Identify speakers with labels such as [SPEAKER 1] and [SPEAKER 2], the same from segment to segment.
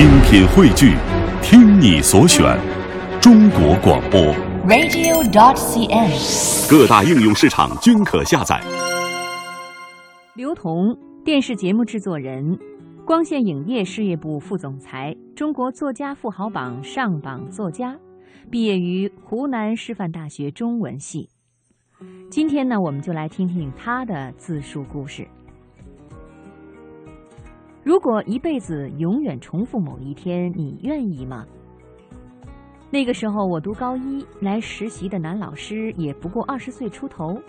[SPEAKER 1] 精品汇聚，听你所选，中国广播。
[SPEAKER 2] radio.dot.cn，。
[SPEAKER 1] 各大应用市场均可下载。
[SPEAKER 3] 刘同，电视节目制作人，光线影业事业部副总裁，中国作家富豪榜上榜作家，毕业于湖南师范大学中文系。今天呢，我们就来听听他的自述故事。如果一辈子永远重复某一天，你愿意吗？那个时候我读高一，来实习的男老师也不过二十岁出头，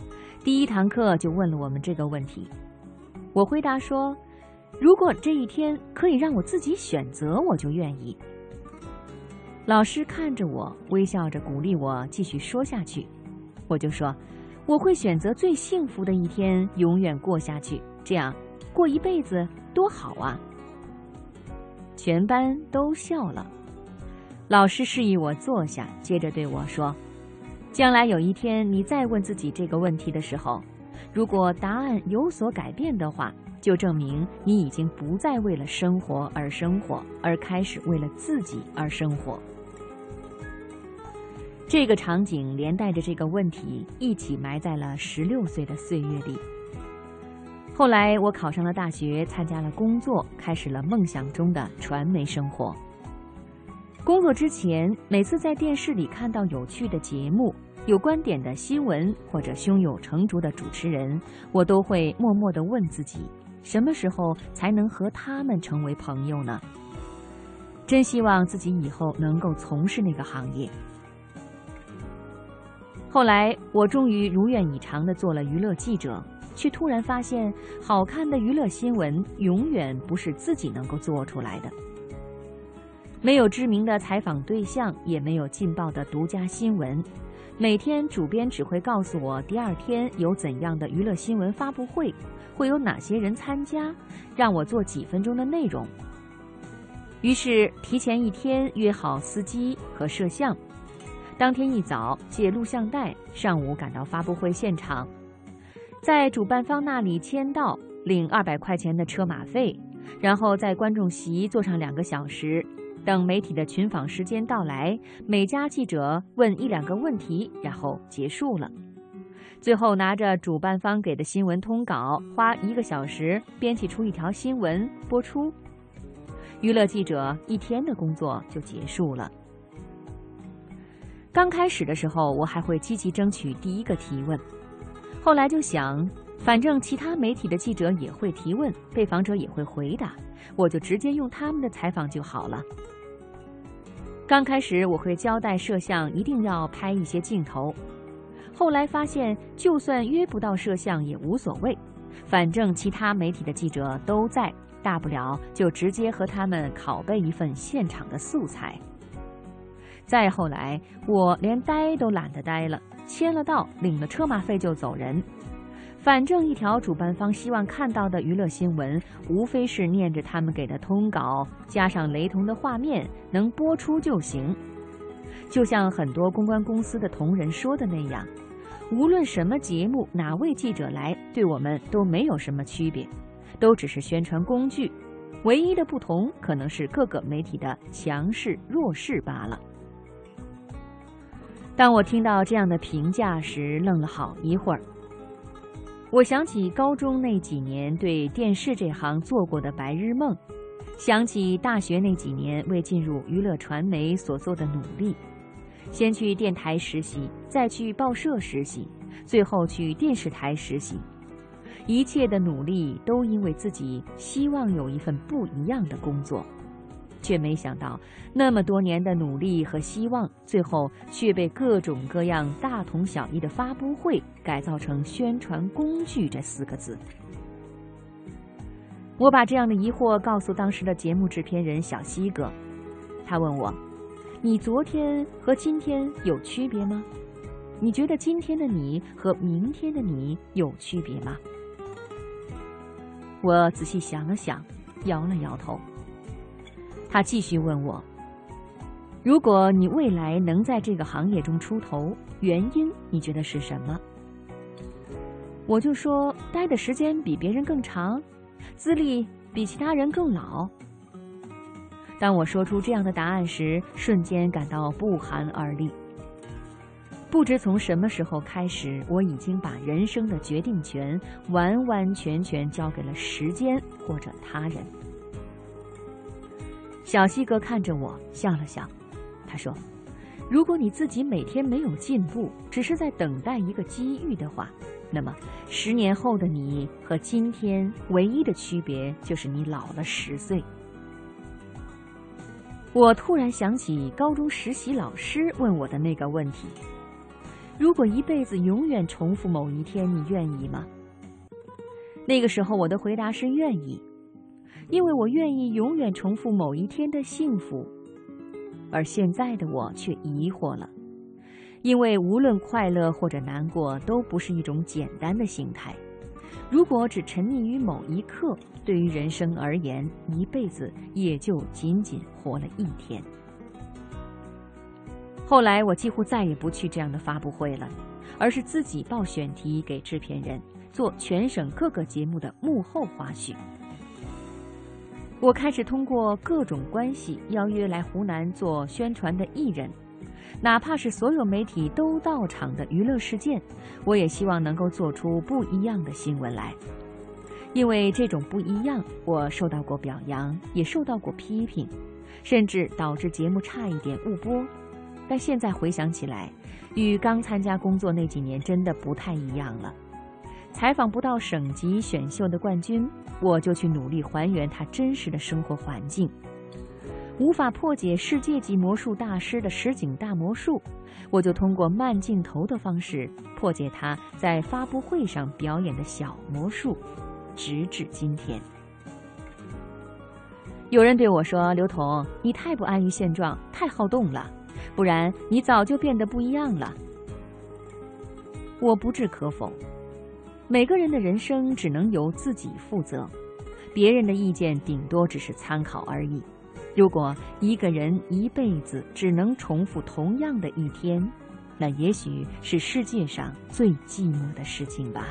[SPEAKER 3] 第一堂课就问了我们这个问题。我回答说：“如果这一天可以让我自己选择，我就愿意。”老师看着我，微笑着鼓励我继续说下去。我就说：“我会选择最幸福的一天，永远过下去，这样过一辈子多好啊！”全班都笑了。老师示意我坐下，接着对我说：“将来有一天你再问自己这个问题的时候，如果答案有所改变的话，就证明你已经不再为了生活而生活，而开始为了自己而生活。”这个场景连带着这个问题一起埋在了十六岁的岁月里。后来我考上了大学，参加了工作，开始了梦想中的传媒生活。工作之前，每次在电视里看到有趣的节目、有观点的新闻或者胸有成竹的主持人，我都会默默地问自己：什么时候才能和他们成为朋友呢？真希望自己以后能够从事那个行业。后来，我终于如愿以偿地做了娱乐记者，却突然发现，好看的娱乐新闻永远不是自己能够做出来的。没有知名的采访对象，也没有劲爆的独家新闻。每天主编只会告诉我第二天有怎样的娱乐新闻发布会，会有哪些人参加，让我做几分钟的内容。于是提前一天约好司机和摄像，当天一早借录像带，上午赶到发布会现场，在主办方那里签到，领二百块钱的车马费，然后在观众席坐上两个小时。等媒体的群访时间到来，每家记者问一两个问题，然后结束了。最后拿着主办方给的新闻通稿，花一个小时编辑出一条新闻播出。娱乐记者一天的工作就结束了。刚开始的时候，我还会积极争取第一个提问，后来就想，反正其他媒体的记者也会提问，被访者也会回答，我就直接用他们的采访就好了。刚开始我会交代摄像一定要拍一些镜头，后来发现就算约不到摄像也无所谓，反正其他媒体的记者都在，大不了就直接和他们拷贝一份现场的素材。再后来，我连呆都懒得呆了，签了到，领了车马费就走人。反正一条主办方希望看到的娱乐新闻，无非是念着他们给的通稿，加上雷同的画面，能播出就行。就像很多公关公司的同仁说的那样，无论什么节目，哪位记者来，对我们都没有什么区别，都只是宣传工具，唯一的不同可能是各个媒体的强势弱势罢了。当我听到这样的评价时，愣了好一会儿。我想起高中那几年对电视这行做过的白日梦，想起大学那几年为进入娱乐传媒所做的努力，先去电台实习，再去报社实习，最后去电视台实习，一切的努力都因为自己希望有一份不一样的工作。却没想到，那么多年的努力和希望，最后却被各种各样大同小异的发布会改造成宣传工具这四个字。我把这样的疑惑告诉当时的节目制片人小西哥，他问我：“你昨天和今天有区别吗？你觉得今天的你和明天的你有区别吗？”我仔细想了想，摇了摇头。他继续问我：“如果你未来能在这个行业中出头，原因你觉得是什么？”我就说：“待的时间比别人更长，资历比其他人更老。”当我说出这样的答案时，瞬间感到不寒而栗。不知从什么时候开始，我已经把人生的决定权完完全全交给了时间或者他人。小西哥看着我笑了笑，他说：“如果你自己每天没有进步，只是在等待一个机遇的话，那么十年后的你和今天唯一的区别就是你老了十岁。”我突然想起高中实习老师问我的那个问题。如果一辈子永远重复某一天，你愿意吗？那个时候我的回答是愿意，因为我愿意永远重复某一天的幸福。而现在的我却疑惑了，因为无论快乐或者难过，都不是一种简单的形态。如果只沉溺于某一刻，对于人生而言，一辈子也就仅仅活了一天。后来我几乎再也不去这样的发布会了，而是自己报选题给制片人，做全省各个节目的幕后花絮。我开始通过各种关系邀约来湖南做宣传的艺人，哪怕是所有媒体都到场的娱乐事件，我也希望能够做出不一样的新闻来。因为这种不一样，我受到过表扬，也受到过批评，甚至导致节目差一点误播。但现在回想起来，与刚参加工作那几年真的不太一样了。采访不到省级选秀的冠军，我就去努力还原他真实的生活环境；无法破解世界级魔术大师的实景大魔术，我就通过慢镜头的方式破解他在发布会上表演的小魔术，直至今天。有人对我说：“刘同，你太不安于现状，太好动了。”不然，你早就变得不一样了。我不置可否，每个人的人生只能由自己负责，别人的意见顶多只是参考而已。如果一个人一辈子只能重复同样的一天，那也许是世界上最寂寞的事情吧。